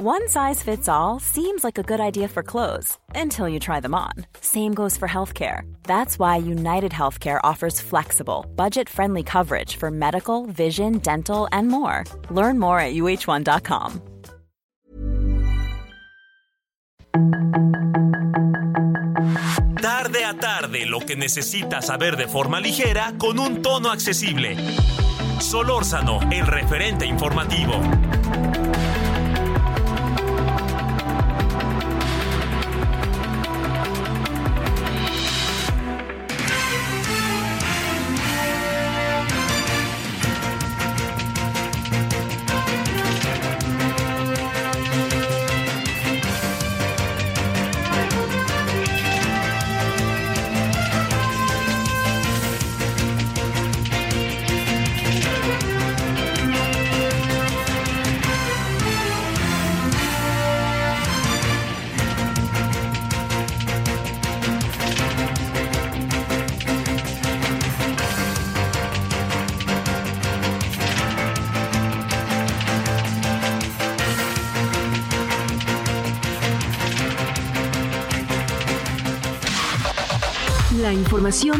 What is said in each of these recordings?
One size fits all seems like a good idea for clothes until you try them on. Same goes for healthcare. That's why United Healthcare offers flexible, budget friendly coverage for medical, vision, dental, and more. Learn more at uh1.com. Tarde a tarde, lo que necesitas saber de forma ligera con un tono accesible. Solórzano, el referente informativo.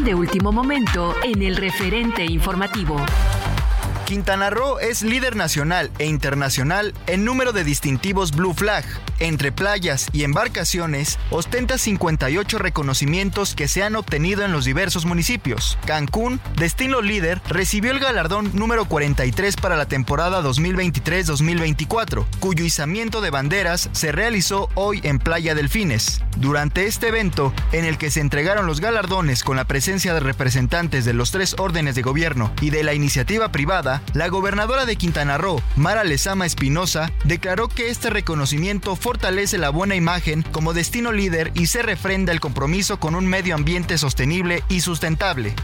De último momento en el referente informativo. Quintana Roo es líder nacional e internacional en número de distintivos Blue Flag. Entre playas y embarcaciones, ostenta 58 reconocimientos que se han obtenido en los diversos municipios. Cancún, destino líder, recibió el galardón número 43 para la temporada 2023-2024, cuyo izamiento de banderas se realizó hoy en Playa Delfines. Durante este evento, en el que se entregaron los galardones con la presencia de representantes de los tres órdenes de gobierno y de la iniciativa privada, la gobernadora de Quintana Roo, Mara Lezama Espinosa, declaró que este reconocimiento fortalece la buena imagen como destino líder y se refrenda el compromiso con un medio ambiente sostenible y sustentable.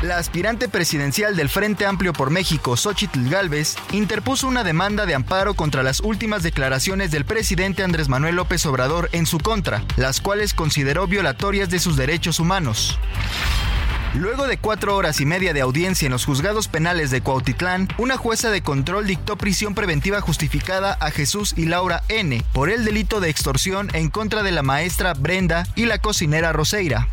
La aspirante presidencial del Frente Amplio por México, Xochitl Gálvez, interpuso una demanda de amparo contra las últimas declaraciones del presidente Andrés Manuel López Obrador en su contra, las cuales consideró violatorias de sus derechos humanos. Luego de cuatro horas y media de audiencia en los juzgados penales de Cuautitlán, una jueza de control dictó prisión preventiva justificada a Jesús y Laura N. por el delito de extorsión en contra de la maestra Brenda y la cocinera Roseira.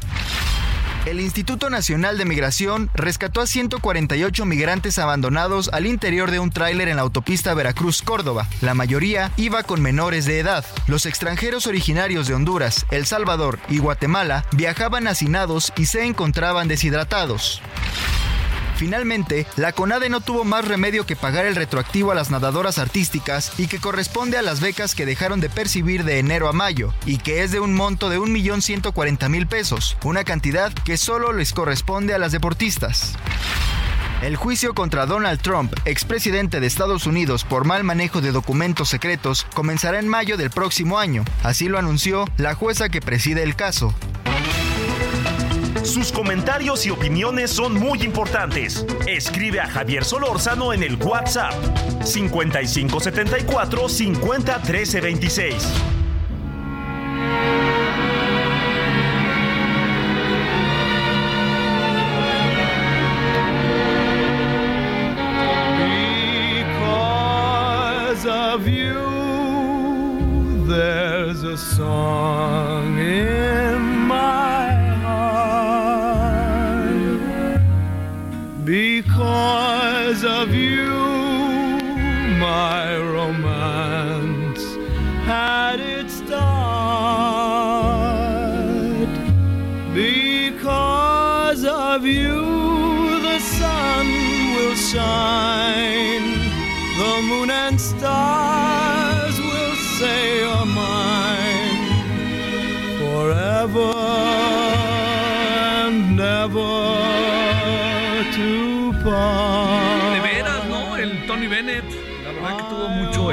El Instituto Nacional de Migración rescató a 148 migrantes abandonados al interior de un tráiler en la autopista Veracruz-Córdoba. La mayoría iba con menores de edad. Los extranjeros originarios de Honduras, El Salvador y Guatemala viajaban hacinados y se encontraban deshidratados. Finalmente, la CONADE no tuvo más remedio que pagar el retroactivo a las nadadoras artísticas y que corresponde a las becas que dejaron de percibir de enero a mayo y que es de un monto de 1.140.000 pesos, una cantidad que solo les corresponde a las deportistas. El juicio contra Donald Trump, expresidente de Estados Unidos por mal manejo de documentos secretos, comenzará en mayo del próximo año. Así lo anunció la jueza que preside el caso. Sus comentarios y opiniones son muy importantes. Escribe a Javier Solórzano en el WhatsApp 5574 50 13 26. Because of you, there's a song in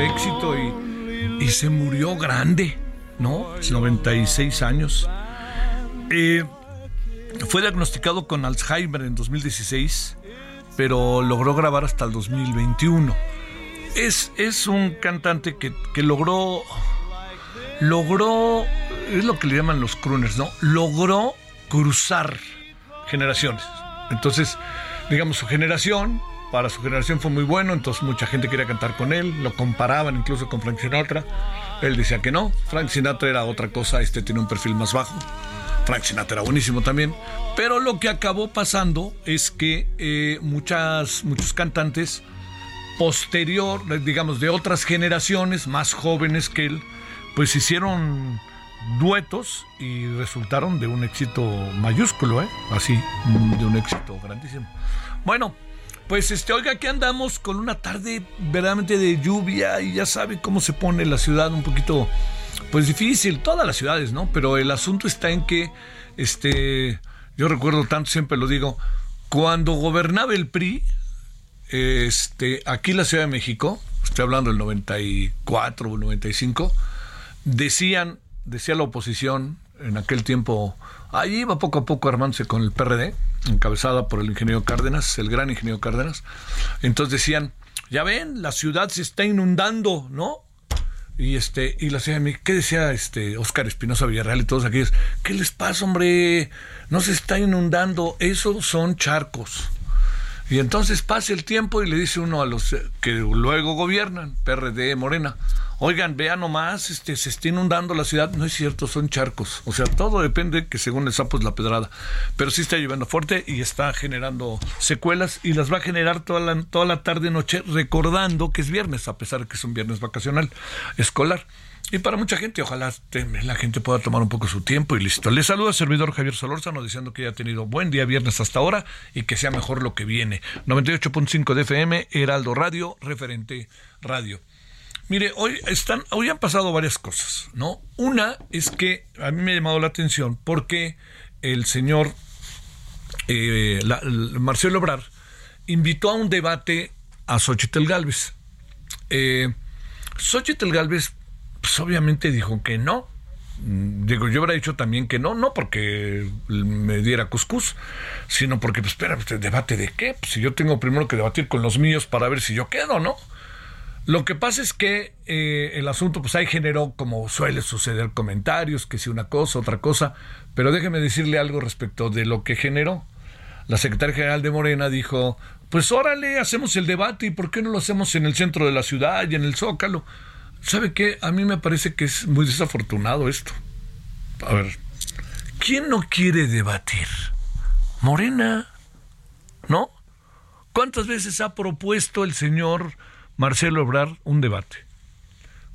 éxito y, y se murió grande, ¿no? 96 años. Eh, fue diagnosticado con Alzheimer en 2016, pero logró grabar hasta el 2021. Es, es un cantante que, que logró, logró, es lo que le llaman los crooners, ¿no? Logró cruzar generaciones. Entonces, digamos, su generación para su generación fue muy bueno, entonces mucha gente quería cantar con él, lo comparaban incluso con Frank Sinatra. Él decía que no, Frank Sinatra era otra cosa, este tiene un perfil más bajo. Frank Sinatra era buenísimo también. Pero lo que acabó pasando es que eh, muchas, muchos cantantes posterior, digamos, de otras generaciones más jóvenes que él, pues hicieron duetos y resultaron de un éxito mayúsculo, ¿eh? Así, de un éxito grandísimo. Bueno, pues este, oiga, aquí andamos con una tarde verdaderamente de lluvia y ya sabe cómo se pone la ciudad un poquito, pues difícil, todas las ciudades, ¿no? Pero el asunto está en que, este, yo recuerdo tanto, siempre lo digo, cuando gobernaba el PRI, este, aquí en la Ciudad de México, estoy hablando del 94 o 95, decían, decía la oposición en aquel tiempo, ahí iba poco a poco armándose con el PRD, encabezada por el ingeniero Cárdenas, el gran ingeniero Cárdenas. Entonces decían, ya ven, la ciudad se está inundando, ¿no? Y este, y la ciudad de ¿qué decía este Oscar Espinosa Villarreal y todos aquellos? ¿Qué les pasa, hombre? No se está inundando, esos son charcos. Y entonces pasa el tiempo y le dice uno a los que luego gobiernan, PRD, Morena, oigan, vean nomás, este, se está inundando la ciudad. No es cierto, son charcos. O sea, todo depende que según el sapo es la pedrada. Pero sí está lloviendo fuerte y está generando secuelas y las va a generar toda la, toda la tarde noche recordando que es viernes, a pesar de que es un viernes vacacional escolar. Y para mucha gente, ojalá la gente pueda tomar un poco su tiempo y listo. Le saluda al servidor Javier Solórzano diciendo que haya tenido buen día viernes hasta ahora y que sea mejor lo que viene. 98.5 de FM, Heraldo Radio, referente radio. Mire, hoy están, hoy han pasado varias cosas, ¿no? Una es que a mí me ha llamado la atención porque el señor eh, Marcelo Obrar invitó a un debate a Xochitl Galvez. Eh, Xochitl pues obviamente dijo que no. Mm, digo, yo hubiera dicho también que no, no porque me diera cuscús, sino porque, pues, espera, ¿debate de qué? Pues si yo tengo primero que debatir con los míos para ver si yo quedo, ¿no? Lo que pasa es que eh, el asunto, pues ahí generó, como suele suceder, comentarios, que si una cosa, otra cosa, pero déjeme decirle algo respecto de lo que generó. La secretaria general de Morena dijo, pues órale, hacemos el debate y ¿por qué no lo hacemos en el centro de la ciudad y en el Zócalo? ¿Sabe qué? A mí me parece que es muy desafortunado esto. A ver, ¿quién no quiere debatir? Morena, ¿no? ¿Cuántas veces ha propuesto el señor Marcelo Obrar un debate?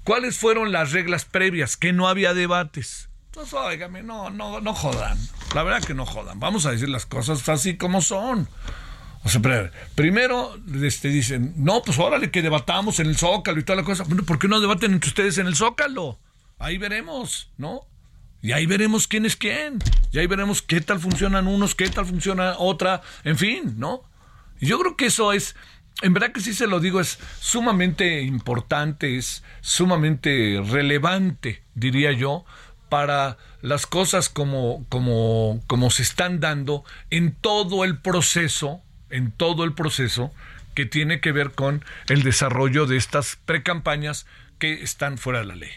¿Cuáles fueron las reglas previas? Que no había debates. Entonces, óigame, no, no, no jodan. La verdad que no jodan. Vamos a decir las cosas así como son. O sea, primero este, dicen, no, pues órale, que debatamos en el Zócalo y toda la cosa. Bueno, ¿por qué no debaten entre ustedes en el Zócalo? Ahí veremos, ¿no? Y ahí veremos quién es quién. Y ahí veremos qué tal funcionan unos, qué tal funciona otra, en fin, ¿no? Yo creo que eso es, en verdad que sí se lo digo, es sumamente importante, es sumamente relevante, diría yo, para las cosas como, como, como se están dando en todo el proceso en todo el proceso que tiene que ver con el desarrollo de estas precampañas que están fuera de la ley.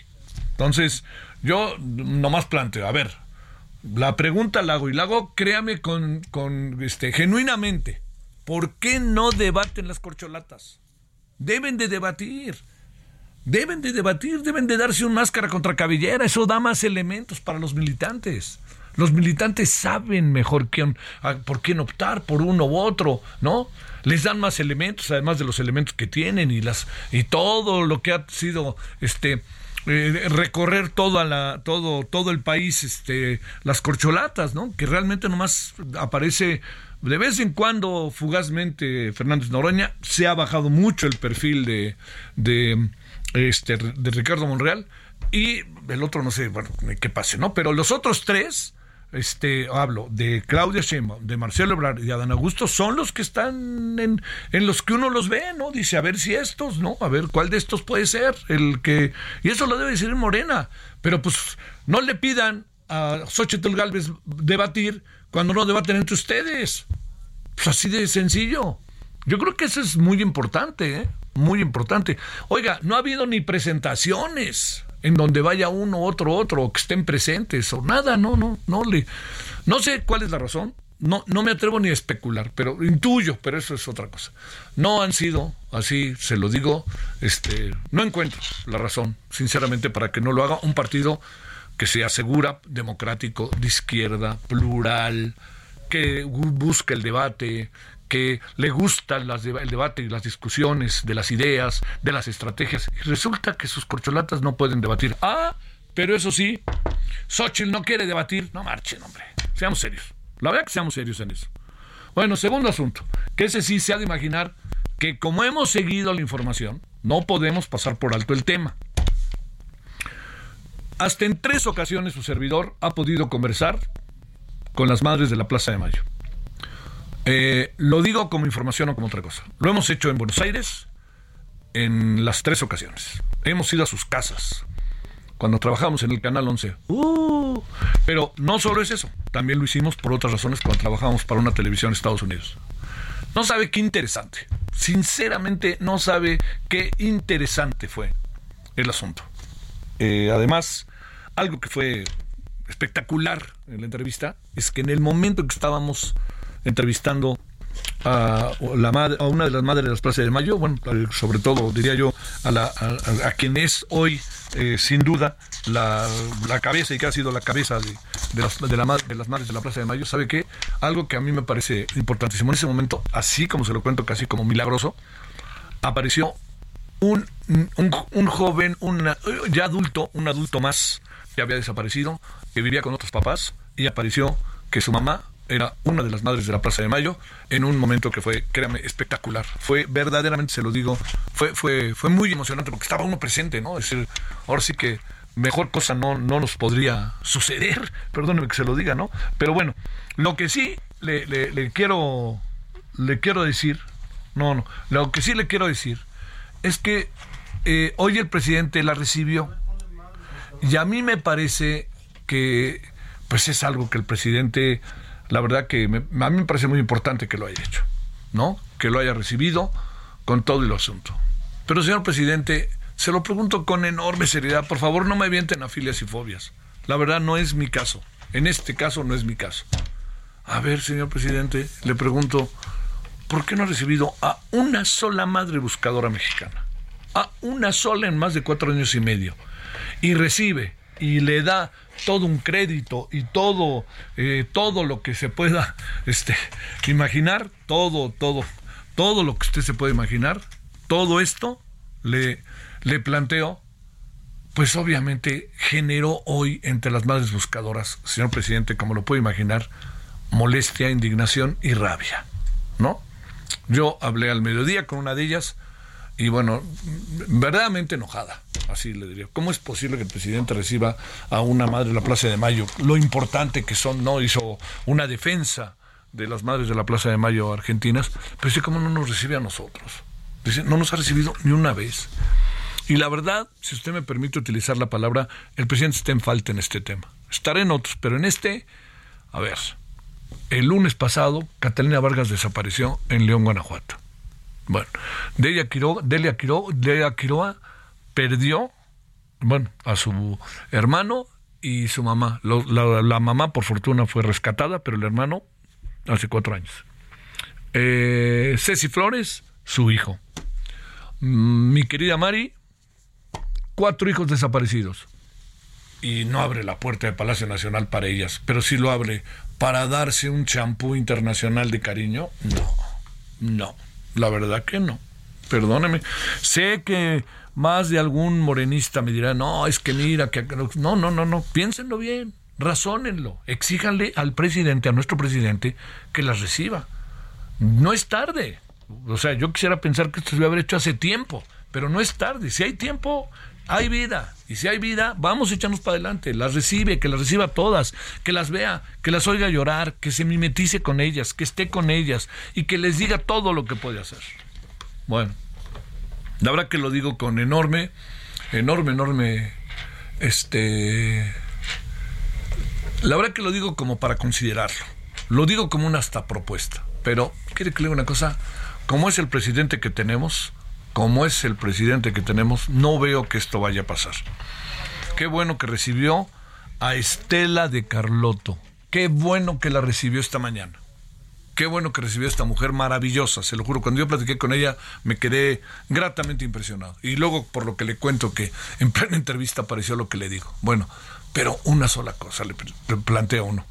Entonces, yo nomás planteo, a ver, la pregunta la hago y la hago, créame con, con este, genuinamente, ¿por qué no debaten las corcholatas? Deben de debatir. Deben de debatir, deben de darse un máscara contra cabellera, eso da más elementos para los militantes. Los militantes saben mejor quién, por quién optar, por uno u otro, ¿no? Les dan más elementos, además de los elementos que tienen y las y todo lo que ha sido este eh, recorrer toda la, todo, todo el país, este, las corcholatas, ¿no? Que realmente nomás aparece de vez en cuando, fugazmente, Fernández Noroña, se ha bajado mucho el perfil de, de, este, de Ricardo Monreal, y el otro no sé, bueno, qué pase, ¿no? Pero los otros tres, este, hablo de Claudia Sheinbaum, de Marcelo Ebrard y de Adán Augusto, son los que están en, en, los que uno los ve, ¿no? Dice, a ver si estos, ¿no? A ver cuál de estos puede ser el que... Y eso lo debe decir Morena, pero pues no le pidan a Xochitl Galvez debatir cuando no debaten entre ustedes. Pues así de sencillo. Yo creo que eso es muy importante, ¿eh? Muy importante. Oiga, no ha habido ni presentaciones en donde vaya uno, otro, otro, que estén presentes, o nada, no, no, no le. No sé cuál es la razón. no, no me atrevo ni a especular, pero intuyo, pero eso es otra cosa. No han sido, así se lo digo, este, no encuentro la razón, sinceramente, para que no lo haga un partido que se asegura democrático, de izquierda, plural, que busca el debate, que le gusta las el debate y las discusiones de las ideas, de las estrategias, y resulta que sus corcholatas no pueden debatir. Ah, pero eso sí, Xochitl no quiere debatir. No marchen, hombre. Seamos serios. La verdad que seamos serios en eso. Bueno, segundo asunto, que ese sí se ha de imaginar que como hemos seguido la información, no podemos pasar por alto el tema. Hasta en tres ocasiones su servidor ha podido conversar con las madres de la Plaza de Mayo. Eh, lo digo como información o como otra cosa. Lo hemos hecho en Buenos Aires en las tres ocasiones. Hemos ido a sus casas cuando trabajamos en el Canal 11. Uh, pero no solo es eso, también lo hicimos por otras razones cuando trabajamos para una televisión en Estados Unidos. No sabe qué interesante. Sinceramente, no sabe qué interesante fue el asunto. Eh, además, algo que fue espectacular en la entrevista es que en el momento que estábamos entrevistando a, una de las madres de las plazas de Mayo, bueno, sobre todo diría yo a, la, quien es hoy eh, sin duda la, cabeza y que ha sido la cabeza de, las, de, la, de las madres de la Plaza de Mayo, ¿sabe qué? Algo que a mí me parece importantísimo. En ese momento, así como se lo cuento, casi como milagroso, apareció un, un, un joven, ya adulto, un adulto más que había desaparecido, que vivía con otros papás, y apareció que su mamá era una de las madres de la Plaza de Mayo en un momento que fue, créame, espectacular. Fue verdaderamente, se lo digo, fue, fue, fue muy emocionante porque estaba uno presente, ¿no? Es decir, ahora sí que mejor cosa no, no nos podría suceder, perdóneme que se lo diga, ¿no? Pero bueno, lo que sí le, le, quiero, le quiero decir, no, no, lo que sí le quiero decir es que eh, hoy el presidente la recibió y a mí me parece que pues es algo que el presidente la verdad que a mí me parece muy importante que lo haya hecho, ¿no? Que lo haya recibido con todo el asunto. Pero, señor presidente, se lo pregunto con enorme seriedad. Por favor, no me avienten a filias y fobias. La verdad no es mi caso. En este caso no es mi caso. A ver, señor presidente, le pregunto, ¿por qué no ha recibido a una sola madre buscadora mexicana? A una sola en más de cuatro años y medio. Y recibe y le da todo un crédito y todo, eh, todo lo que se pueda este, imaginar, todo, todo, todo lo que usted se puede imaginar, todo esto le, le planteo, pues obviamente generó hoy entre las madres buscadoras, señor presidente, como lo puede imaginar, molestia, indignación y rabia, ¿no? Yo hablé al mediodía con una de ellas, y bueno, verdaderamente enojada, así le diría. ¿Cómo es posible que el presidente reciba a una madre de la Plaza de Mayo? Lo importante que son, no hizo una defensa de las madres de la Plaza de Mayo argentinas, pero dice, ¿cómo no nos recibe a nosotros? Dice, no nos ha recibido ni una vez. Y la verdad, si usted me permite utilizar la palabra, el presidente está en falta en este tema. Estaré en otros, pero en este, a ver, el lunes pasado, Catalina Vargas desapareció en León, Guanajuato. Bueno, Delia Quiroga, Delia Quiroga, perdió, bueno, a su hermano y su mamá. la, mamá, por fortuna, fue rescatada, pero el hermano hace cuatro años. Eh, Ceci Flores, su hijo. Mm, mi querida Mari, cuatro hijos desaparecidos. Y no abre la puerta del Palacio Nacional para ellas, pero sí lo abre para darse un champú internacional de cariño. No, no. La verdad que no. Perdóneme. Sé que más de algún morenista me dirá, no, es que mira, que no, no, no, no, piénsenlo bien, razónenlo, exíjanle al presidente, a nuestro presidente, que las reciba. No es tarde. O sea, yo quisiera pensar que esto se haber hecho hace tiempo, pero no es tarde. Si hay tiempo, hay vida. Y si hay vida, vamos a echarnos para adelante. Las recibe, que las reciba todas, que las vea, que las oiga llorar, que se mimetice con ellas, que esté con ellas y que les diga todo lo que puede hacer. Bueno, la verdad que lo digo con enorme, enorme, enorme, este... La verdad que lo digo como para considerarlo. Lo digo como una hasta propuesta. Pero, ¿quiere que le diga una cosa? Como es el presidente que tenemos, como es el presidente que tenemos, no veo que esto vaya a pasar. Qué bueno que recibió a Estela de Carlotto. Qué bueno que la recibió esta mañana. Qué bueno que recibió a esta mujer maravillosa, se lo juro. Cuando yo platiqué con ella me quedé gratamente impresionado. Y luego, por lo que le cuento, que en plena entrevista apareció lo que le digo. Bueno, pero una sola cosa le planteo a uno.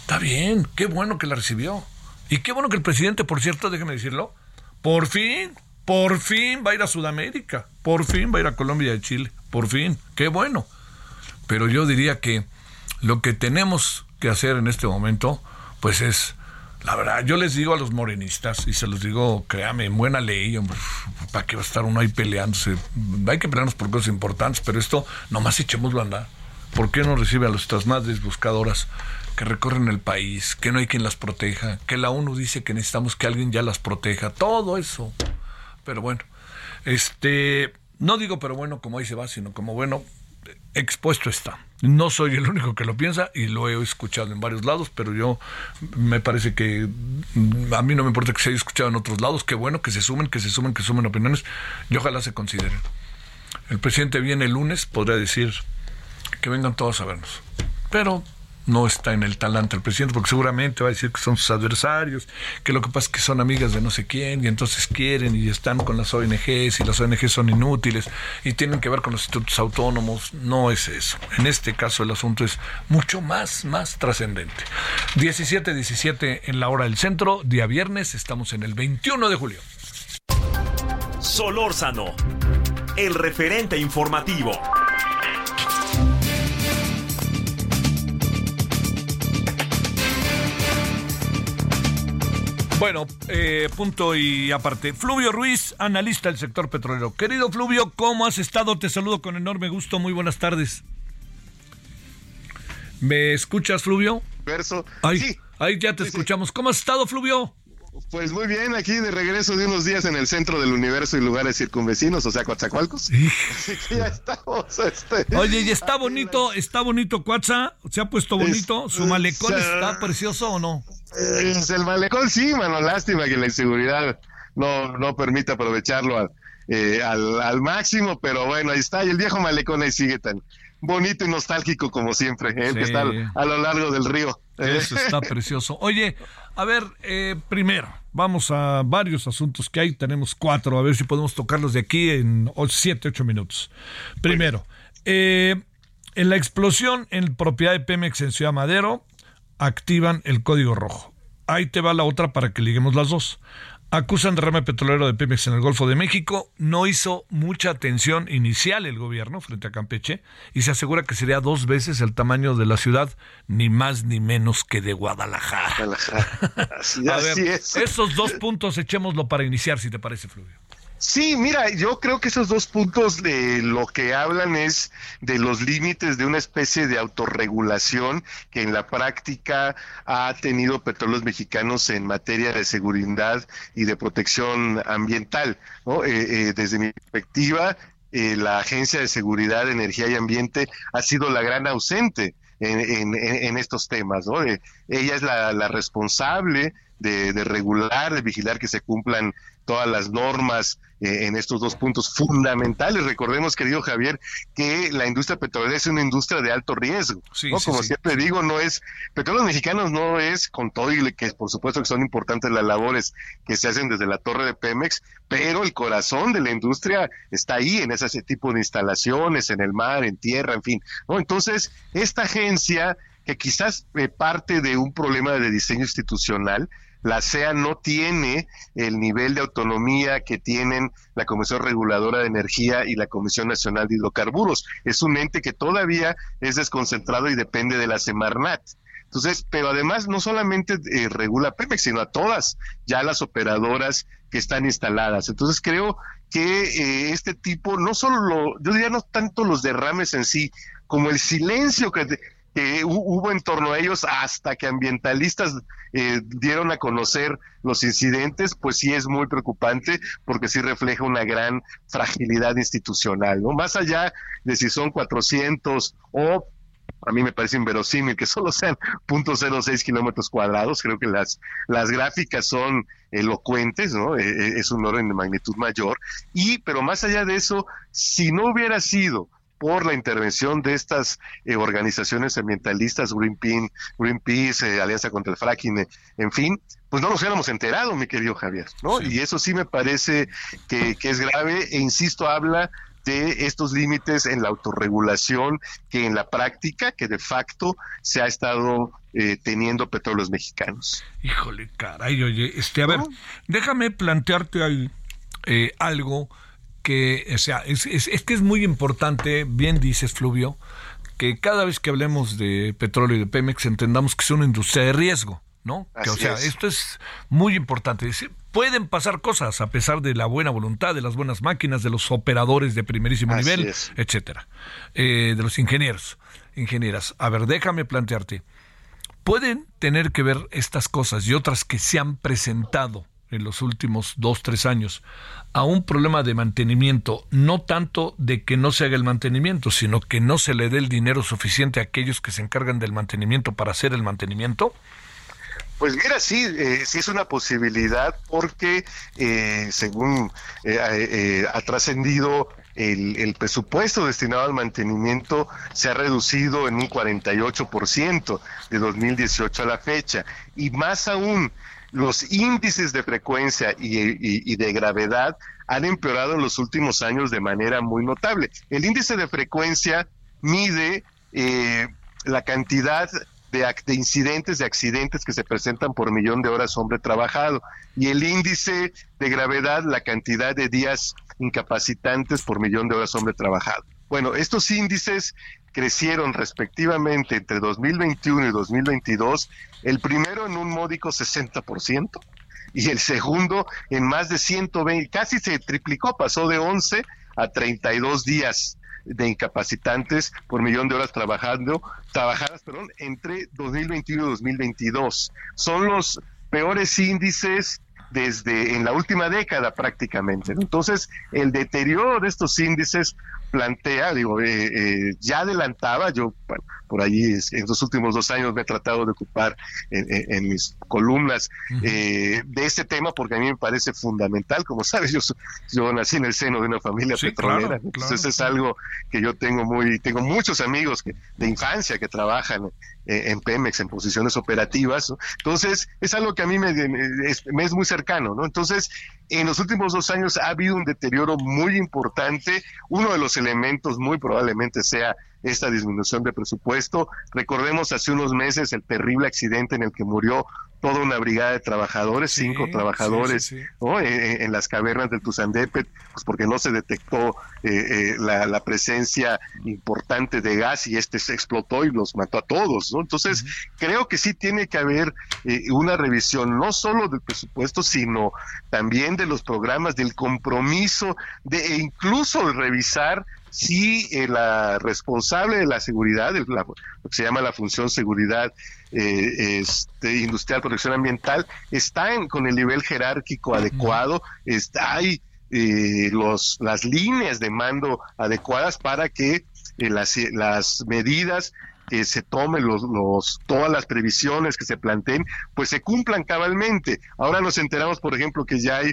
Está bien, qué bueno que la recibió. Y qué bueno que el presidente, por cierto, déjeme decirlo, por fin, por fin va a ir a Sudamérica. Por fin va a ir a Colombia y Chile. Por fin, qué bueno. Pero yo diría que lo que tenemos que hacer en este momento, pues es la verdad, yo les digo a los morenistas, y se los digo, créame, en buena ley, ¿para qué va a estar uno ahí peleándose? Hay que pelearnos por cosas importantes, pero esto nomás echémoslo a andar. ¿Por qué no recibe a nuestras madres buscadoras que recorren el país, que no hay quien las proteja, que la ONU dice que necesitamos que alguien ya las proteja? Todo eso. Pero bueno, este, no digo pero bueno como ahí se va, sino como bueno, expuesto está. No soy el único que lo piensa y lo he escuchado en varios lados, pero yo me parece que mm, a mí no me importa que se haya escuchado en otros lados, qué bueno que se sumen, que se sumen, que sumen opiniones y ojalá se consideren. El presidente viene el lunes, podría decir que vengan todos a vernos. Pero no está en el talante el presidente, porque seguramente va a decir que son sus adversarios, que lo que pasa es que son amigas de no sé quién, y entonces quieren y están con las ONGs, y las ONGs son inútiles, y tienen que ver con los institutos autónomos. No es eso. En este caso el asunto es mucho más, más trascendente. 17-17 en la hora del centro, día viernes, estamos en el 21 de julio. Solórzano, el referente informativo. Bueno, eh, punto y aparte. Fluvio Ruiz, analista del sector petrolero. Querido Fluvio, ¿cómo has estado? Te saludo con enorme gusto. Muy buenas tardes. ¿Me escuchas, Fluvio? Verso. Ahí, sí. ahí ya te escuchamos. ¿Cómo has estado, Fluvio? Pues muy bien, aquí de regreso de unos días en el centro del universo y lugares circunvecinos, o sea, Coatzacoalcos. Así que ya estamos. Este, Oye, y está bonito, está bonito Coatza, se ha puesto bonito, su malecón está precioso o no? Es el malecón sí, mano, lástima que la inseguridad no, no permite aprovecharlo eh, al, al, máximo, pero bueno, ahí está, y el viejo malecón ahí sigue tan bonito y nostálgico como siempre, ¿eh? que está a lo largo del río. Eso está precioso. Oye, a ver, eh, primero, vamos a varios asuntos que hay. Tenemos cuatro, a ver si podemos tocarlos de aquí en siete, ocho minutos. Primero, eh, en la explosión en propiedad de Pemex en Ciudad Madero, activan el código rojo. Ahí te va la otra para que liguemos las dos acusan derrame petrolero de Pemex en el Golfo de México. No hizo mucha atención inicial el gobierno frente a Campeche y se asegura que sería dos veces el tamaño de la ciudad, ni más ni menos que de Guadalajara. Guadalajara. Así, es. Esos dos puntos echémoslo para iniciar, si te parece, Fluvio. Sí, mira, yo creo que esos dos puntos de lo que hablan es de los límites de una especie de autorregulación que en la práctica ha tenido petróleos mexicanos en materia de seguridad y de protección ambiental. ¿no? Eh, eh, desde mi perspectiva, eh, la Agencia de Seguridad, Energía y Ambiente ha sido la gran ausente en, en, estos temas. ella es la, la responsable de, regular, de vigilar que se cumplan todas las normas eh, en estos dos puntos fundamentales. Recordemos, querido Javier, que la industria petrolera es una industria de alto riesgo. Como siempre digo, no es, petróleos mexicanos no es con todo y que por supuesto que son importantes las labores que se hacen desde la torre de Pemex, pero el corazón de la industria está ahí en ese tipo de instalaciones, en el mar, en tierra, en fin. ¿no? Entonces, esta agencia que quizás eh, parte de un problema de diseño institucional, la CEA no tiene el nivel de autonomía que tienen la Comisión Reguladora de Energía y la Comisión Nacional de Hidrocarburos. Es un ente que todavía es desconcentrado y depende de la Semarnat. Entonces, pero además no solamente eh, regula Pemex, sino a todas ya las operadoras que están instaladas. Entonces creo que eh, este tipo, no solo, lo, yo diría no tanto los derrames en sí, como el silencio que que hubo en torno a ellos hasta que ambientalistas eh, dieron a conocer los incidentes, pues sí es muy preocupante porque sí refleja una gran fragilidad institucional, ¿no? Más allá de si son 400 o a mí me parece inverosímil que solo sean .06 kilómetros cuadrados. Creo que las, las gráficas son elocuentes, ¿no? Eh, eh, es un orden de magnitud mayor. Y, pero más allá de eso, si no hubiera sido por la intervención de estas eh, organizaciones ambientalistas, Greenpeace, Greenpeace eh, Alianza contra el Fracking, eh, en fin, pues no nos hubiéramos enterado, mi querido Javier, ¿no? Y eso sí me parece que, que es grave e insisto, habla de estos límites en la autorregulación que en la práctica, que de facto se ha estado eh, teniendo petróleos mexicanos. Híjole, caray, oye, este, a ver, déjame plantearte ahí, eh, algo que, o sea, es, es, es que es muy importante, bien dices, Fluvio, que cada vez que hablemos de petróleo y de Pemex entendamos que es una industria de riesgo. ¿no? o sea, esto es muy importante. Pueden pasar cosas a pesar de la buena voluntad, de las buenas máquinas, de los operadores de primerísimo nivel, etcétera, eh, de los ingenieros, ingenieras. A ver, déjame plantearte. Pueden tener que ver estas cosas y otras que se han presentado en los últimos dos, tres años a un problema de mantenimiento, no tanto de que no se haga el mantenimiento, sino que no se le dé el dinero suficiente a aquellos que se encargan del mantenimiento para hacer el mantenimiento? Pues mira, sí, eh, sí es una posibilidad porque eh, según eh, ha trascendido el, el, presupuesto destinado al mantenimiento se ha reducido en un 48% de 2018 a la fecha y más aún los índices de frecuencia y, de gravedad han empeorado en los últimos años de manera muy notable. El índice de frecuencia mide la cantidad de, incidentes, de accidentes que se presentan por millón de horas hombre trabajado. Y el índice de gravedad, la cantidad de días incapacitantes por millón de horas hombre trabajado. Bueno, estos índices crecieron respectivamente entre 2021 y 2022, el primero en un módico 60% y el segundo en más de 120, casi se triplicó, pasó de 11 a 32 días de incapacitantes por millón de horas trabajando, trabajadas perdón, entre 2021 y 2022. Son los peores índices desde en la última década prácticamente. Entonces, el deterioro de estos índices plantea, digo, eh, eh, ya adelantaba, yo por allí en los últimos dos años me he tratado de ocupar en, mis columnas eh, de este tema porque a mí me parece fundamental, como sabes, yo, yo nací en el seno de una familia petrolera, entonces es algo que yo tengo muy, tengo muchos amigos que, de infancia que trabajan en Pemex en posiciones operativas, entonces es algo que a mí me, me es muy cercano, ¿no? Entonces, en los últimos dos años ha habido un deterioro muy importante. Uno de los elementos muy probablemente sea esta disminución de presupuesto. Recordemos hace unos meses el terrible accidente en el que murió toda una brigada de trabajadores, cinco trabajadores En, las cavernas del Tuzandépet, pues porque no se detectó eh, eh, la, presencia importante de gas y este se explotó y los mató a todos. ¿no? Entonces, creo que sí tiene que haber eh, una revisión no solo del presupuesto, sino también de los programas, del compromiso, de e incluso revisar si la responsable de la seguridad, lo que se llama la función seguridad eh, este, industrial, protección ambiental, está en, con el nivel jerárquico adecuado, está, hay eh, los, las líneas de mando adecuadas para que eh, las, las medidas que se tomen los, los, todas las previsiones que se planteen, pues se cumplan cabalmente. Ahora nos enteramos, por ejemplo, que ya hay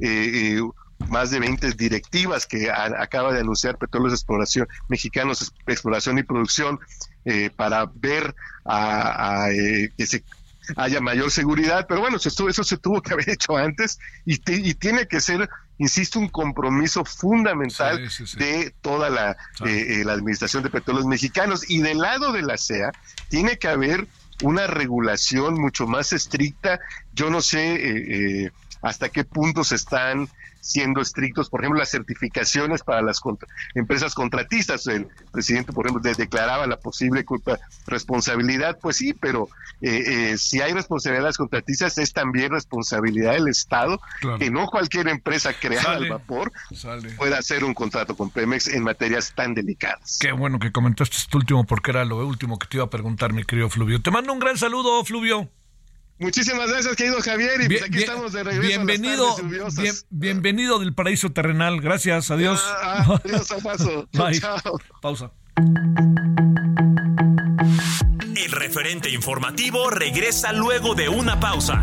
eh, más de 20 directivas que acaba de anunciar Petróleos Exploración Mexicanos Exploración y Producción eh, para ver a, eh, que se haya mayor seguridad, pero bueno, eso, eso se tuvo que haber hecho antes y, y tiene que ser, insisto, un compromiso fundamental de toda la, eh, la administración de petróleos mexicanos. Y del lado de la CEA tiene que haber una regulación mucho más estricta. Yo no sé hasta qué punto se están siendo estrictos, por ejemplo, las certificaciones para las empresas contratistas. El presidente, por ejemplo, declaraba la posible culpa, responsabilidad, pues sí, pero eh, eh, si hay responsabilidad de las contratistas, es también responsabilidad del Estado, que no cualquier empresa creada al vapor pueda hacer un contrato con Pemex en materias tan delicadas. Qué bueno que comentaste esto último, porque era lo último que te iba a preguntar, mi querido Fluvio. Te mando un gran saludo, Fluvio. Muchísimas gracias, querido Javier. Y pues aquí estamos de regreso. Bienvenido, bienvenido del paraíso terrenal. Gracias, adiós. Ah, ah, adiós, paso. Chao. Pausa. El referente informativo regresa luego de una pausa.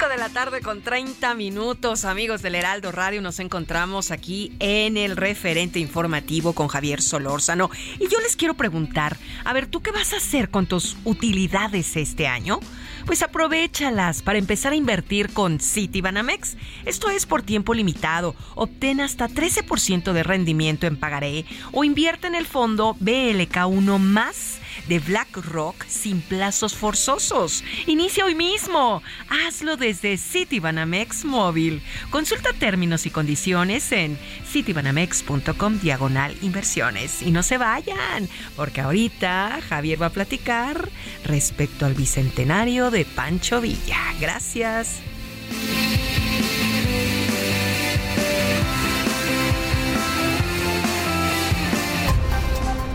5 de la tarde con 30 minutos, amigos del Heraldo Radio. Nos encontramos aquí en el referente informativo con Javier Solórzano. Y yo les quiero preguntar, a ver, ¿tú qué vas a hacer con tus utilidades este año? Pues aprovechalas para empezar a invertir con Citibanamex. Esto es por tiempo limitado. Obtén hasta 13% de rendimiento en pagaré o invierte en el fondo BLK1 más de BlackRock sin plazos forzosos. Inicia hoy mismo. Hazlo desde Citibanamex Móvil. Consulta términos y condiciones en citibanamex.com diagonal inversiones. Y no se vayan, porque ahorita Javier va a platicar respecto al bicentenario de Pancho Villa. Gracias.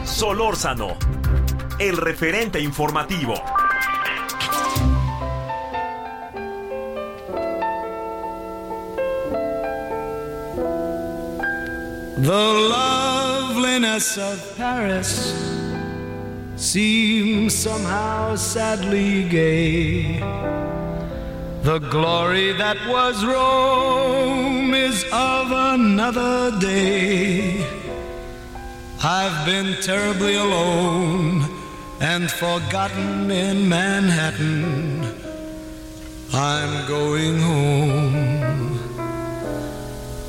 Solórzano, el referente informativo. The loveliness of Paris seems somehow sadly gay. The glory that was Rome is of another day. I've been terribly alone and forgotten in Manhattan. I'm going home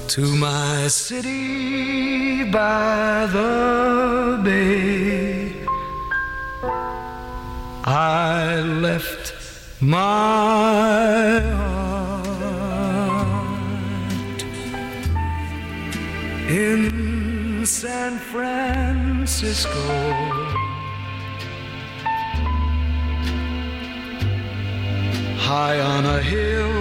to my city by the bay. I left my heart in San Francisco. High on a hill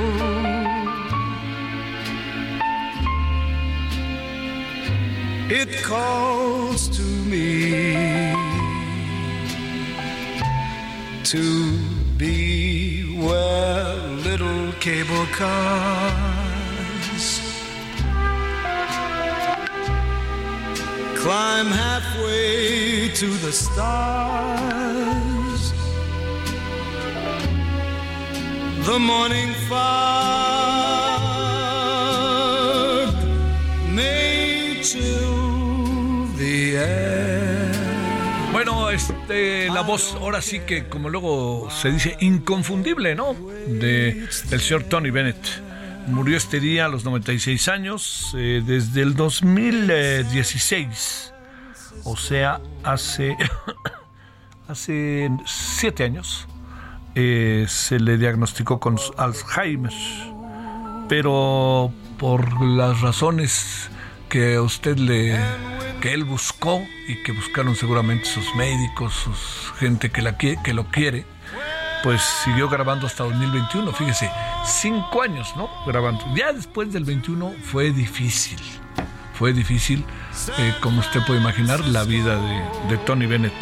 it calls to me to be where little cable cars climb halfway to the stars. The morning fog may chill the air. Bueno, este, la voz, ahora sí que, como luego se dice, inconfundible, ¿no? De, del señor Tony Bennett. Murió este día a los 96 años, eh, desde el 2016. O sea, hace, hace siete años. Eh, se le diagnosticó con Alzheimer. Pero por las razones que usted le que él buscó y que buscaron seguramente sus médicos, sus gente que la que lo quiere, pues siguió grabando hasta 2021, fíjese, cinco años, ¿no? Grabando. Ya después del 21 fue difícil, fue difícil, eh, como usted puede imaginar, la vida de, de Tony Bennett.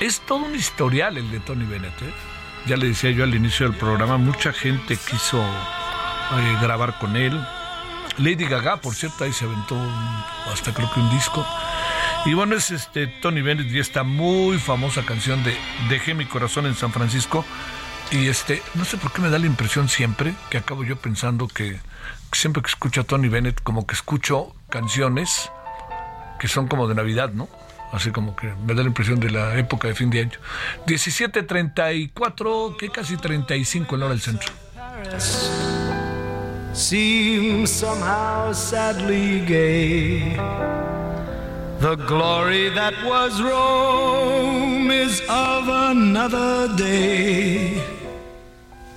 Es todo un historial el de Tony Bennett, ¿eh? Ya le decía yo al inicio del programa, mucha gente quiso eh, grabar con él. Lady Gaga, por cierto, ahí se aventó hasta creo que un disco. Y bueno, es este Tony Bennett y esta muy famosa canción de Dejé mi corazón en San Francisco. Y este, no sé por qué me da la impresión siempre que acabo yo pensando que siempre que escucho a Tony Bennett, como que escucho canciones que son como de Navidad, ¿no? Así como que me da la impresión de la época de fin de año. 17.34, que casi 35 en la hora del centro. seems somehow sadly gay. The glory that was Rome is of another day.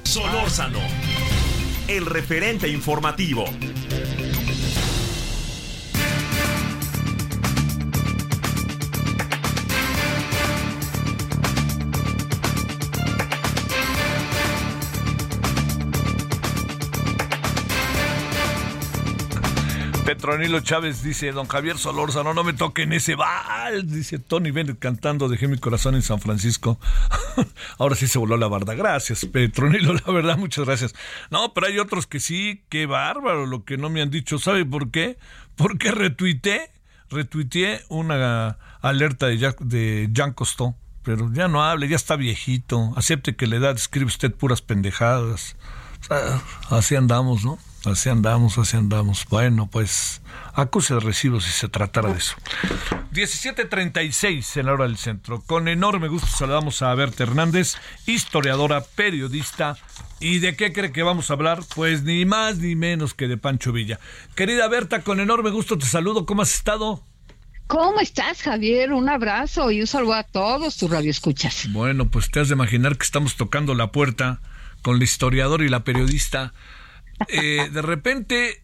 Solórzano, el referente informativo. Petronilo Chávez dice, don Javier Solórzano, no me toquen ese bal. Dice Tony Bennett cantando Dejé mi corazón en San Francisco. Ahora sí se voló la barda. Gracias, Petronilo, la verdad, muchas gracias. No, pero hay otros que sí, qué bárbaro lo que no me han dicho. ¿Sabe por qué? Porque retuiteé, retuiteé una alerta de, de Jean Costó. Pero ya no hable, ya está viejito. Acepte que la edad escribe usted puras pendejadas. Así andamos, ¿no? Así andamos, así andamos. Bueno, pues acuse de recibo si se tratara de eso. 17.36 en la hora del centro. Con enorme gusto saludamos a Berta Hernández, historiadora, periodista. ¿Y de qué cree que vamos a hablar? Pues ni más ni menos que de Pancho Villa. Querida Berta, con enorme gusto te saludo. ¿Cómo has estado? ¿Cómo estás, Javier? Un abrazo y un saludo a todos tus radioescuchas. Bueno, pues te has de imaginar que estamos tocando la puerta con la historiadora y la periodista eh, de repente,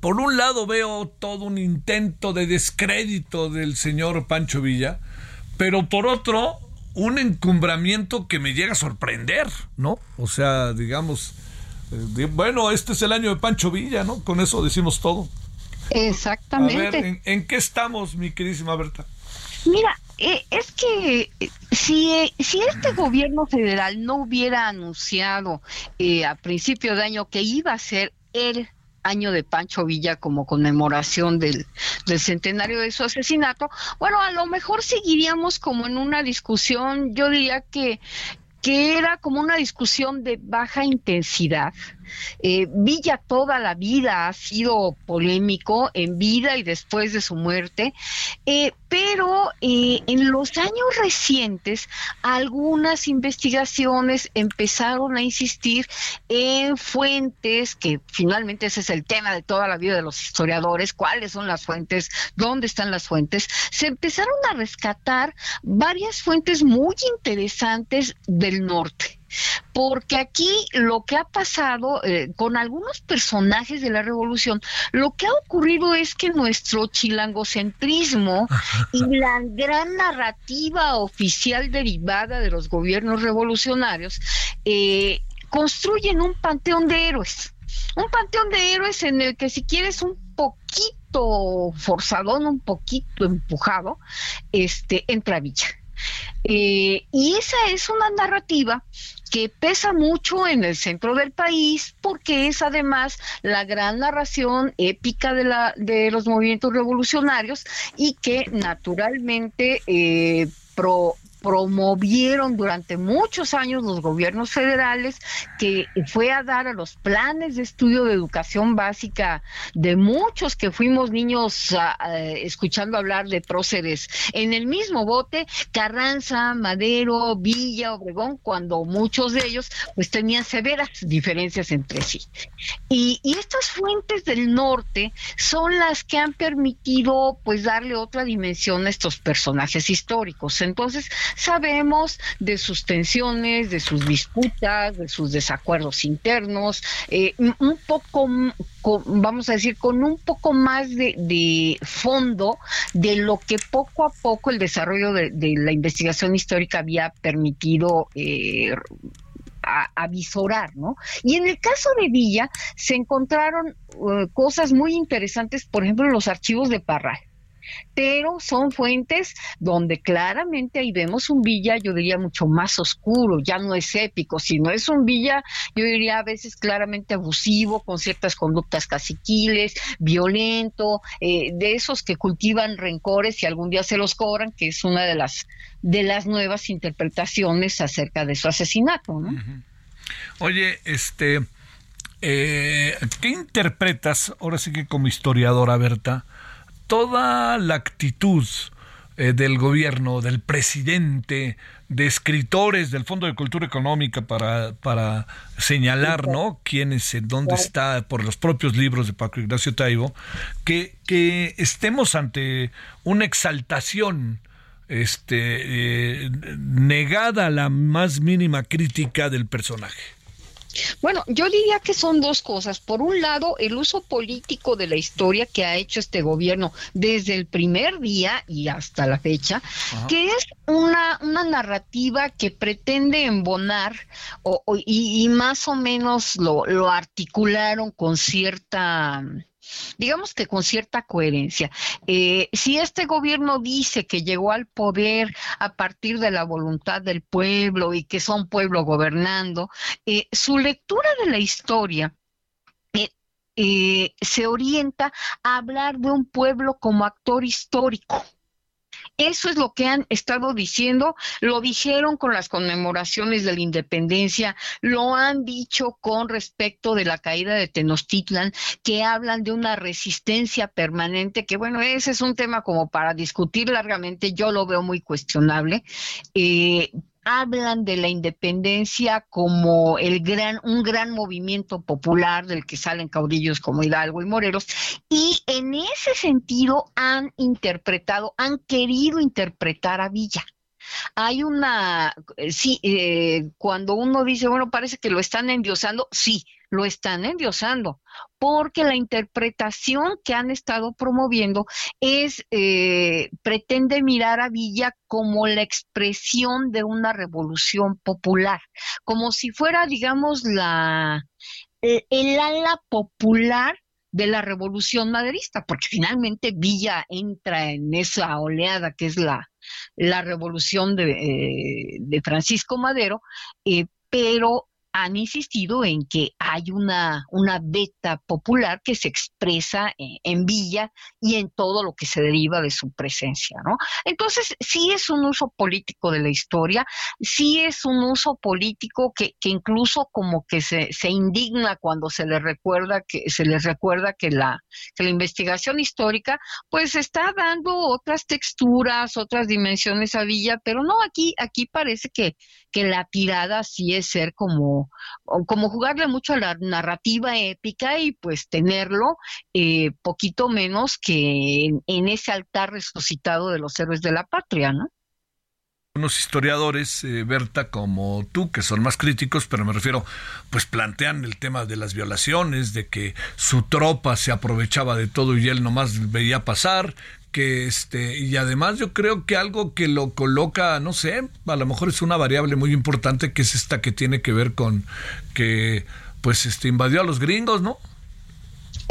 por un lado veo todo un intento de descrédito del señor Pancho Villa, pero por otro, un encumbramiento que me llega a sorprender, ¿no? O sea, digamos, eh, bueno, este es el año de Pancho Villa, ¿no? Con eso decimos todo. Exactamente. A ver, ¿en, qué estamos, mi queridísima Berta? Mira, eh, es que si, si este gobierno federal no hubiera anunciado eh, a principio de año que iba a ser el año de Pancho Villa como conmemoración del, del, centenario de su asesinato, bueno, a lo mejor seguiríamos como en una discusión, yo diría que, que era como una discusión de baja intensidad, eh, Villa toda la vida ha sido polémico en vida y después de su muerte, eh, pero eh, en los años recientes algunas investigaciones empezaron a insistir en fuentes, que finalmente ese es el tema de toda la vida de los historiadores, cuáles son las fuentes, dónde están las fuentes, se empezaron a rescatar varias fuentes muy interesantes del norte porque aquí lo que ha pasado eh, con algunos personajes de la revolución, lo que ha ocurrido es que nuestro chilangocentrismo y la gran narrativa oficial derivada de los gobiernos revolucionarios eh, construyen un panteón de héroes. Un panteón de héroes en el que si quieres un poquito forzadón, un poquito empujado, este, entra Villa. Eh, y esa es una narrativa que pesa mucho en el centro del país porque es además la gran narración épica de, la, de los movimientos revolucionarios y que naturalmente eh, pro, promovieron durante muchos años los gobiernos federales, que fue a dar a los planes de estudio de educación básica de muchos que fuimos niños ah, ah, escuchando hablar de próceres en el mismo bote, Carranza, Madero, Villa, Obregón, cuando muchos de ellos pues tenían severas diferencias entre sí. Y estas fuentes del norte son las que han permitido pues darle otra dimensión a estos personajes históricos. Entonces, Sabemos de sus tensiones, de sus disputas, de sus desacuerdos internos, eh, un poco, vamos a decir, con un poco más de, fondo de lo que poco a poco el desarrollo de, la investigación histórica había permitido eh, avisorar, ¿no? Y en el caso de Villa se encontraron eh, cosas muy interesantes, por ejemplo, en los archivos de Parral pero son fuentes donde claramente ahí vemos un Villa, yo diría, mucho más oscuro, ya no es épico, sino es un Villa, yo diría, a veces claramente abusivo, con ciertas conductas caciquiles, violento, eh, de esos que cultivan rencores y algún día se los cobran, que es una de las, de las nuevas interpretaciones acerca de su asesinato, ¿no? Oye, este... Eh, ¿Qué interpretas, ahora sí que como historiadora, Berta, toda la actitud eh, del gobierno, del presidente, de escritores del Fondo de Cultura Económica para, para señalar, ¿no? Quién es, dónde está, por los propios libros de Paco Ignacio Taibo, que, que estemos ante una exaltación este, eh, negada la más mínima crítica del personaje. Bueno, yo diría que son dos cosas. Por un lado, el uso político de la historia que ha hecho este gobierno desde el primer día y hasta la fecha, que es una, una narrativa que pretende embonar o, y, más o menos lo, lo articularon con cierta digamos que con cierta coherencia. Eh, si este gobierno dice que llegó al poder a partir de la voluntad del pueblo y que son pueblo gobernando, eh, su lectura de la historia eh, se orienta a hablar de un pueblo como actor histórico. Eso es lo que han estado diciendo, lo dijeron con las conmemoraciones de la independencia, lo han dicho con respecto de la caída de Tenochtitlan, que hablan de una resistencia permanente, que bueno, ese es un tema como para discutir largamente, yo lo veo muy cuestionable, eh, hablan de la independencia como el gran, un gran movimiento popular del que salen caudillos como Hidalgo y Morelos, y en ese sentido han interpretado, han querido interpretar a Villa. Hay una, eh, sí, eh, cuando uno dice, bueno, parece que lo están endiosando, sí, lo están endiosando, porque la interpretación que han estado promoviendo es, eh, pretende mirar a Villa como la expresión de una revolución popular, como si fuera, digamos, la, el ala popular de la revolución maderista, porque finalmente Villa entra en esa oleada que es la, la revolución de, eh, de Francisco Madero, eh, pero han insistido en que hay una, una beta popular que se expresa en, Villa y en todo lo que se deriva de su presencia, ¿no? Entonces, sí es un uso político de la historia, sí es un uso político que, que incluso como que se, se indigna cuando se les recuerda que se les recuerda que la, que la investigación histórica pues está dando otras texturas, otras dimensiones a Villa, pero no aquí, aquí parece que, que la tirada sí es ser como como, jugarle mucho a la narrativa épica y pues tenerlo eh, poquito menos que en, ese altar resucitado de los héroes de la patria, ¿no? unos historiadores, eh, Berta, como tú, que son más críticos, pero me refiero, pues plantean el tema de las violaciones, de que su tropa se aprovechaba de todo y él nomás veía pasar, que este y además yo creo que algo que lo coloca no sé a lo mejor es una variable muy importante que es esta que tiene que ver con que pues este invadió a los gringos no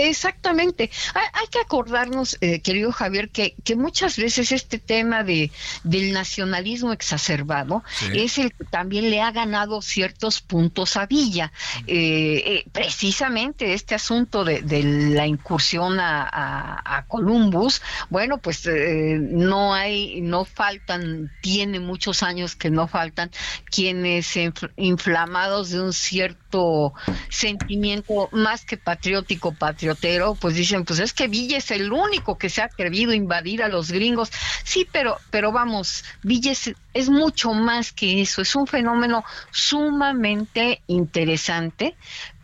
Exactamente. Hay, que acordarnos, eh, querido Javier, que, que, muchas veces este tema de, del nacionalismo exacerbado es el que también le ha ganado ciertos puntos a Villa. Eh, eh, precisamente este asunto de, la incursión a, a, Columbus, bueno, pues no hay, no faltan, tiene muchos años que no faltan quienes inflamados de un cierto sentimiento más que patriótico, patriótico, pues dicen, pues es que Villa es el único que se ha atrevido a invadir a los gringos. Sí, pero, pero vamos, Villa es mucho más que eso, es un fenómeno sumamente interesante,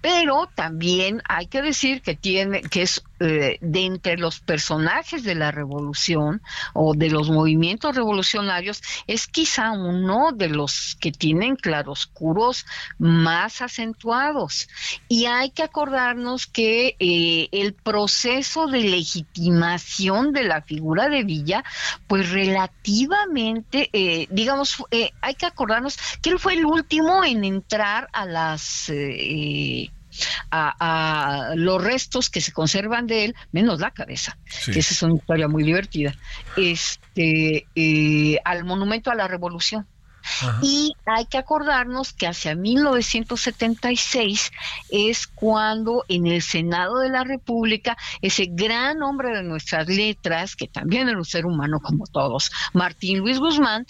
pero también hay que decir que tiene que es eh, de entre los personajes de la revolución o de los movimientos revolucionarios es quizá uno de los que tienen claroscuros más acentuados. Y hay que acordarnos que eh, el proceso de legitimación de la figura de Villa pues relativamente eh, digamos hay que acordarnos que él fue el último en entrar a las a, los restos que se conservan de él, menos la cabeza, que esa es una historia muy divertida, este, eh, al monumento a la revolución. Y hay que acordarnos que hacia 1976 es cuando en el Senado de la República ese gran hombre de nuestras letras, que también era un ser humano como todos, Martín Luis Guzmán,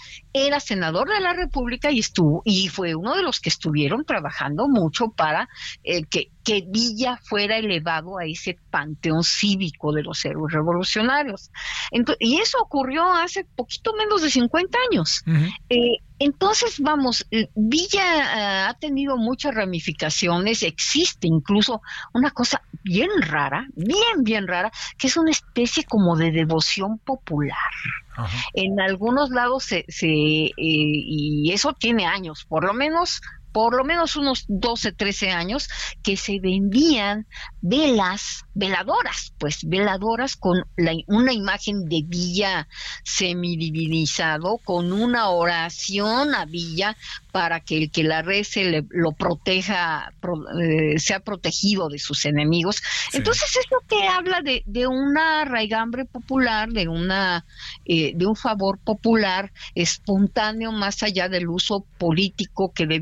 era senador de la República y estuvo y fue uno de los que estuvieron trabajando mucho para eh, que, que Villa fuera elevado a ese panteón cívico de los héroes revolucionarios. y eso ocurrió hace poquito menos de 50 años. Eh, entonces, vamos, eh, Villa ha tenido muchas ramificaciones, existe incluso una cosa bien rara, bien, bien rara, que es una especie como de devoción popular. En algunos lados se, se eh, y eso tiene años, por lo menos por lo menos unos 12, 13 años, que se vendían velas, veladoras, pues veladoras con una imagen de Villa semidivinizado, con una oración a Villa para que el que la rece le, lo proteja, eh, sea protegido de sus enemigos. Entonces eso que habla de, de una raigambre popular, de una eh, de un favor popular espontáneo más allá del uso político que de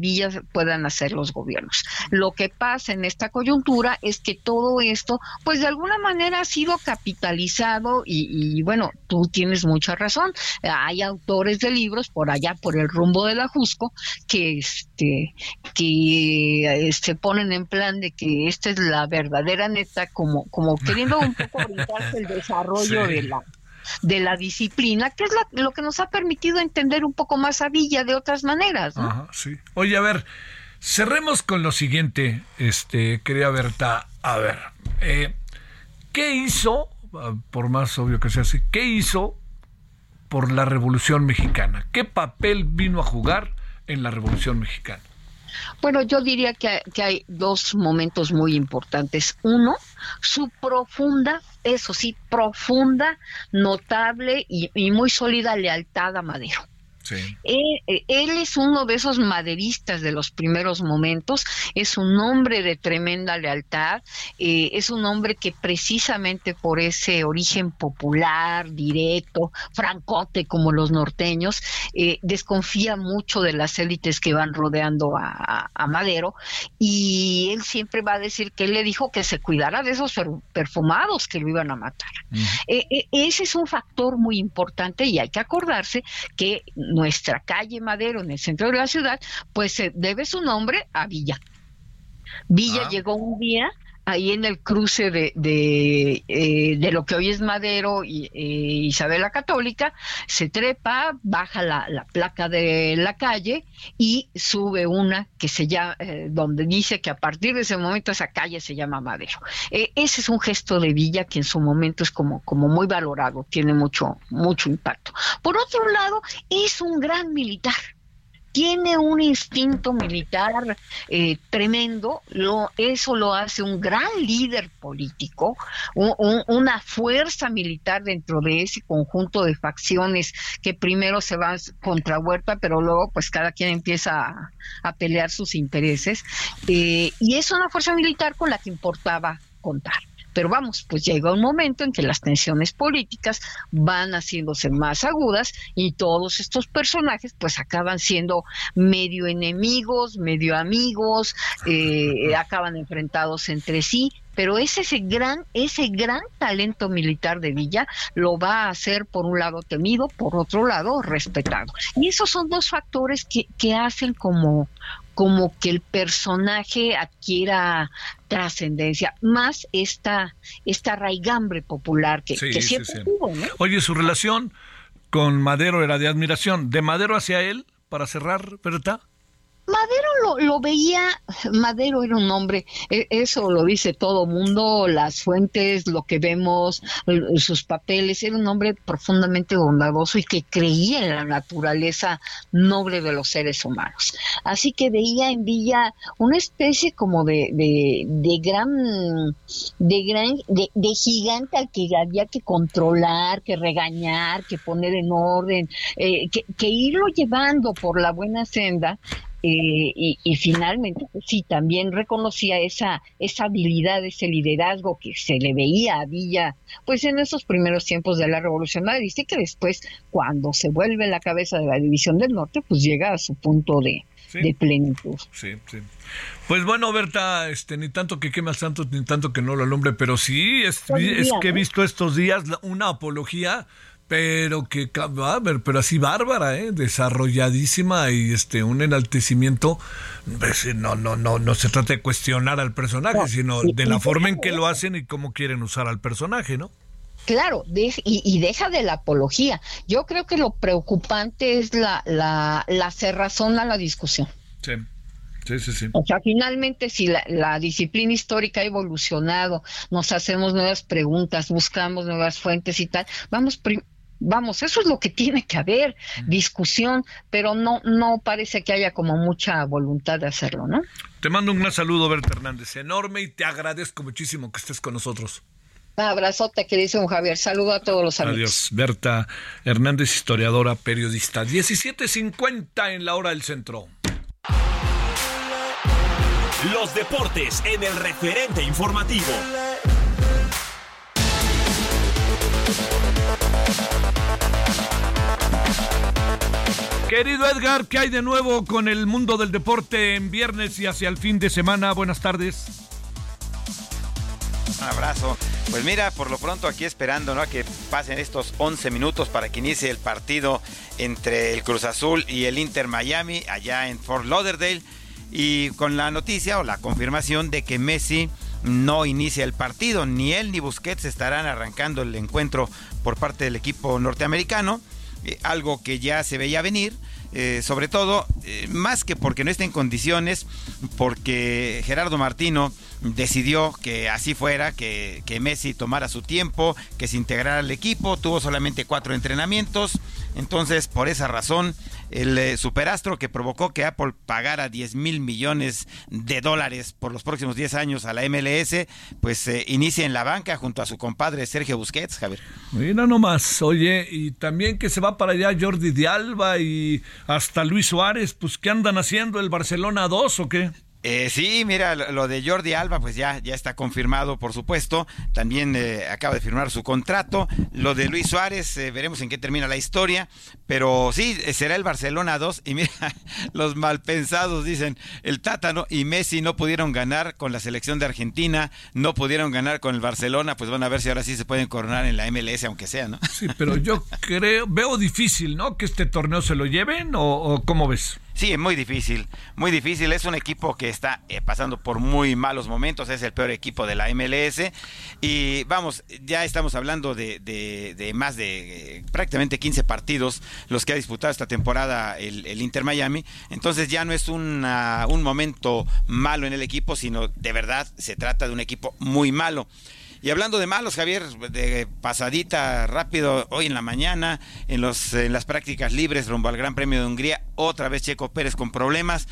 puedan hacer los gobiernos. Lo que pasa en esta coyuntura es que todo esto, pues de alguna manera ha sido capitalizado y, y bueno, tú tienes mucha razón. Hay autores de libros por allá por el rumbo de la Jusco que este que se ponen en plan de que esta es la verdadera neta como como queriendo un poco brindarse el desarrollo de la de la disciplina, que es lo que nos ha permitido entender un poco más a Villa de otras maneras. sí. Oye, a ver, cerremos con lo siguiente, este, quería Berta, a ver, eh, ¿qué hizo, por más obvio que sea así, qué hizo por la Revolución Mexicana? ¿Qué papel vino a jugar en la Revolución Mexicana? Bueno, yo diría que, hay dos momentos muy importantes. Uno, su profunda, eso sí, profunda, notable y, y muy sólida lealtad a Madero. Eh, eh, él, es uno de esos maderistas de los primeros momentos, es un hombre de tremenda lealtad, eh, es un hombre que precisamente por ese origen popular, directo, francote como los norteños, desconfía mucho de las élites que van rodeando a, Madero y él siempre va a decir que él le dijo que se cuidara de esos perfumados que lo iban a matar. ese es un factor muy importante y hay que acordarse que nuestra calle Madero en el centro de la ciudad, pues se debe su nombre a Villa. Villa ah. llegó un día ahí en el cruce de, de, eh, lo que hoy es Madero y eh, Isabel la Católica, se trepa, baja la, la, placa de la calle y sube una que se llama, eh, donde dice que a partir de ese momento esa calle se llama Madero. ese es un gesto de Villa que en su momento es como, como muy valorado, tiene mucho, mucho impacto. Por otro lado, es un gran militar tiene un instinto militar eh, tremendo, lo, eso lo hace un gran líder político, una fuerza militar dentro de ese conjunto de facciones que primero se van contra Huerta, pero luego pues cada quien empieza a, pelear sus intereses, eh, y es una fuerza militar con la que importaba contar. Pero vamos, pues llega un momento en que las tensiones políticas van haciéndose más agudas y todos estos personajes pues acaban siendo medio enemigos, medio amigos, eh, acaban enfrentados entre sí, pero ese, ese gran ese gran talento militar de Villa lo va a hacer por un lado temido, por otro lado respetado. Y esos son dos factores que, que hacen como como que el personaje adquiera trascendencia, más esta, esta raigambre popular que, siempre tuvo. Oye, su relación con Madero era de admiración. ¿De Madero hacia él, para cerrar, verdad? Madero lo, lo, veía, Madero era un hombre, e, eso lo dice todo mundo, las fuentes, lo que vemos, sus papeles, era un hombre profundamente bondadoso y que creía en la naturaleza noble de los seres humanos. Así que veía en Villa una especie como de, de, de gran, de gran, de, de gigante al que había que controlar, que regañar, que poner en orden, eh, que, que irlo llevando por la buena senda eh, y, finalmente, pues sí, también reconocía esa, esa habilidad, ese liderazgo que se le veía a Villa, pues en esos primeros tiempos de la Revolución Dice que después, cuando se vuelve la cabeza de la División del Norte, pues llega a su punto de, plenitud. Sí, sí. Pues bueno, Berta, este, ni tanto que queme al ni tanto que no lo alumbre, pero sí, es, es que he visto estos días una apología pero que a ver, pero así bárbara, ¿eh? desarrolladísima y este un enaltecimiento pues, no no no no se trata de cuestionar al personaje, sino de la forma en que lo hacen y cómo quieren usar al personaje, ¿no? Claro, y, deja de la apología. Yo creo que lo preocupante es la, la, la cerrazón a la discusión. Sí. Sí, sí, sí. O sea, finalmente, si la, la, disciplina histórica ha evolucionado, nos hacemos nuevas preguntas, buscamos nuevas fuentes y tal, vamos Vamos, eso es lo que tiene que haber, discusión, pero no, no parece que haya como mucha voluntad de hacerlo, ¿no? Te mando un gran saludo, Berta Hernández, enorme, y te agradezco muchísimo que estés con nosotros. Un abrazote, un Javier. Saludo a todos los amigos. Adiós. Berta Hernández, historiadora, periodista. 17.50 en la hora del centro. Los deportes en el referente informativo. Querido Edgar, ¿qué hay de nuevo con el mundo del deporte en viernes y hacia el fin de semana? Buenas tardes. Un abrazo. Pues mira, por lo pronto aquí esperando ¿no? a que pasen estos 11 minutos para que inicie el partido entre el Cruz Azul y el Inter Miami allá en Fort Lauderdale y con la noticia o la confirmación de que Messi no inicia el partido. Ni él ni Busquets estarán arrancando el encuentro por parte del equipo norteamericano. Algo que ya se veía venir. Eh, sobre todo, eh, más que porque no esté en condiciones, porque Gerardo Martino decidió que así fuera, que, que, Messi tomara su tiempo, que se integrara al equipo, tuvo solamente cuatro entrenamientos, entonces por esa razón el eh, superastro que provocó que Apple pagara 10 mil millones de dólares por los próximos 10 años a la MLS, pues eh, inicia en la banca junto a su compadre Sergio Busquets, Javier. Mira nomás, oye, y también que se va para allá Jordi de Alba y hasta Luis Suárez, pues ¿qué andan haciendo el Barcelona 2 o qué? Eh, sí, mira, lo de Jordi Alba, pues ya, ya está confirmado, por supuesto. También eh, acaba de firmar su contrato. Lo de Luis Suárez, eh, veremos en qué termina la historia. Pero sí, eh, será el Barcelona 2. Y mira, los malpensados dicen, el Tátano y Messi no pudieron ganar con la selección de Argentina, no pudieron ganar con el Barcelona, pues van a ver si ahora sí se pueden coronar en la MLS, aunque sea, ¿no? Sí, pero yo creo, veo difícil, ¿no? Que este torneo se lo lleven o, o cómo ves? Sí, es muy difícil, muy difícil. Es un equipo que está eh, pasando por muy malos momentos, es el peor equipo de la MLS. Y vamos, ya estamos hablando de, de, más de eh, prácticamente 15 partidos los que ha disputado esta temporada el, el Inter Miami. Entonces ya no es una, un momento malo en el equipo, sino de verdad se trata de un equipo muy malo. Y hablando de malos, Javier, de pasadita rápido, hoy en la mañana, en, los, en las prácticas libres rumbo al Gran Premio de Hungría, otra vez Checo Pérez con problemas.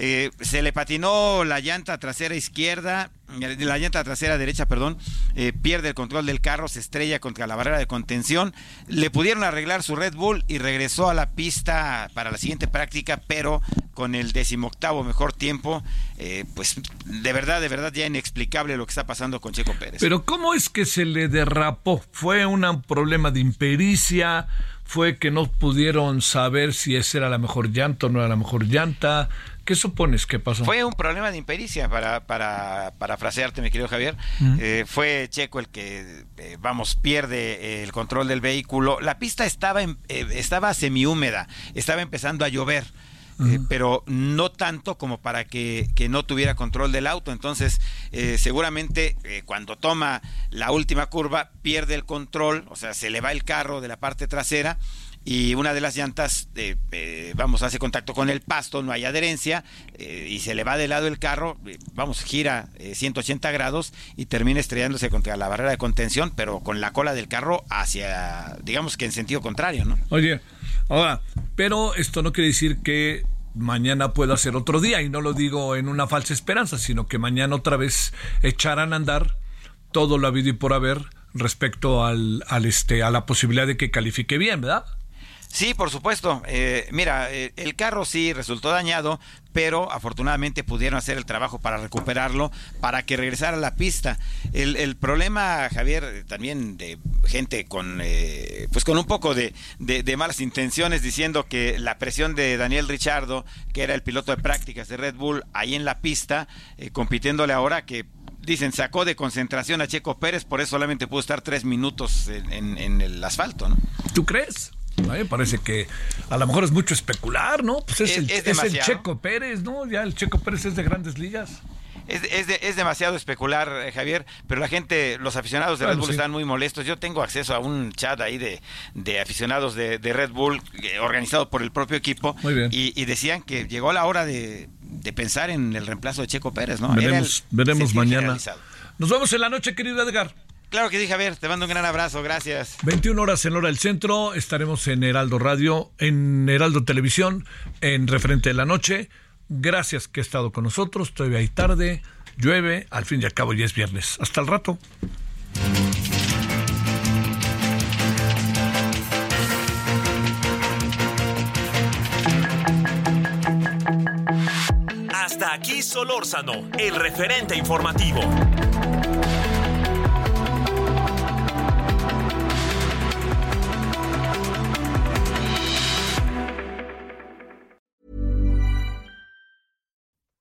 Eh, se le patinó la llanta trasera izquierda, la llanta trasera derecha, perdón, eh, pierde el control del carro, se estrella contra la barrera de contención. Le pudieron arreglar su Red Bull y regresó a la pista para la siguiente práctica, pero con el decimoctavo mejor tiempo, eh, pues de verdad, de verdad ya inexplicable lo que está pasando con Checo Pérez. Pero ¿cómo es que se le derrapó? ¿Fue un problema de impericia? ¿Fue que no pudieron saber si esa era la mejor llanta o no era la mejor llanta? ¿Qué supones que pasó? Fue un problema de impericia, para, para, para frasearte, mi querido Javier. Eh, fue Checo el que, eh, vamos, pierde el control del vehículo. La pista estaba, en, eh, estaba semihúmeda, estaba empezando a llover. Eh, pero no tanto como para que, que, no tuviera control del auto. Entonces, eh, seguramente eh, cuando toma la última curva, pierde el control, o sea, se le va el carro de la parte trasera y una de las llantas, eh, vamos, hace contacto con el pasto, no hay adherencia eh, y se le va de lado el carro, eh, vamos, gira 180 grados y termina estrellándose contra la barrera de contención, pero con la cola del carro hacia, digamos que en sentido contrario, ¿no? Oye, ahora, pero esto no quiere decir que mañana pueda ser otro día y no lo digo en una falsa esperanza, sino que mañana otra vez echarán a andar todo lo habido y por haber respecto al, al este a la posibilidad de que califique bien, ¿verdad? Sí, por supuesto. Eh, mira, eh, el carro sí resultó dañado, pero afortunadamente pudieron hacer el trabajo para recuperarlo, para que regresara a la pista. El, el problema, Javier, también de gente con, eh, pues con un poco de, de, malas intenciones, diciendo que la presión de Daniel Richardo, que era el piloto de prácticas de Red Bull, ahí en la pista, eh, compitiéndole ahora que dicen, sacó de concentración a Checo Pérez, por eso solamente pudo estar tres minutos en, en, en el asfalto, ¿no? ¿Tú crees? A mí me parece que a lo mejor es mucho especular, ¿no? Pues es, Es- el, es es el. Checo Pérez, ¿no? Ya el Checo Pérez es de grandes ligas. Es, es, de- es demasiado especular, eh, Javier, pero la gente, los aficionados de Red Bull sí. están muy molestos. Yo tengo acceso a un chat ahí de, de aficionados de, de Red Bull, eh, organizado por el propio equipo. Y, y decían que llegó la hora de, de pensar en el reemplazo de Checo Pérez, ¿no? Veremos el veremos mañana. Nos vemos en la noche, querido Edgar. Claro que sí, Javier, te mando un gran abrazo, gracias. 21 horas en hora del centro, estaremos en Heraldo Radio, en Heraldo Televisión, en referente de la noche. Gracias que ha estado con nosotros, todavía hay tarde, llueve, al fin y al cabo ya es viernes. Hasta el rato. Hasta aquí Solórzano, el referente informativo.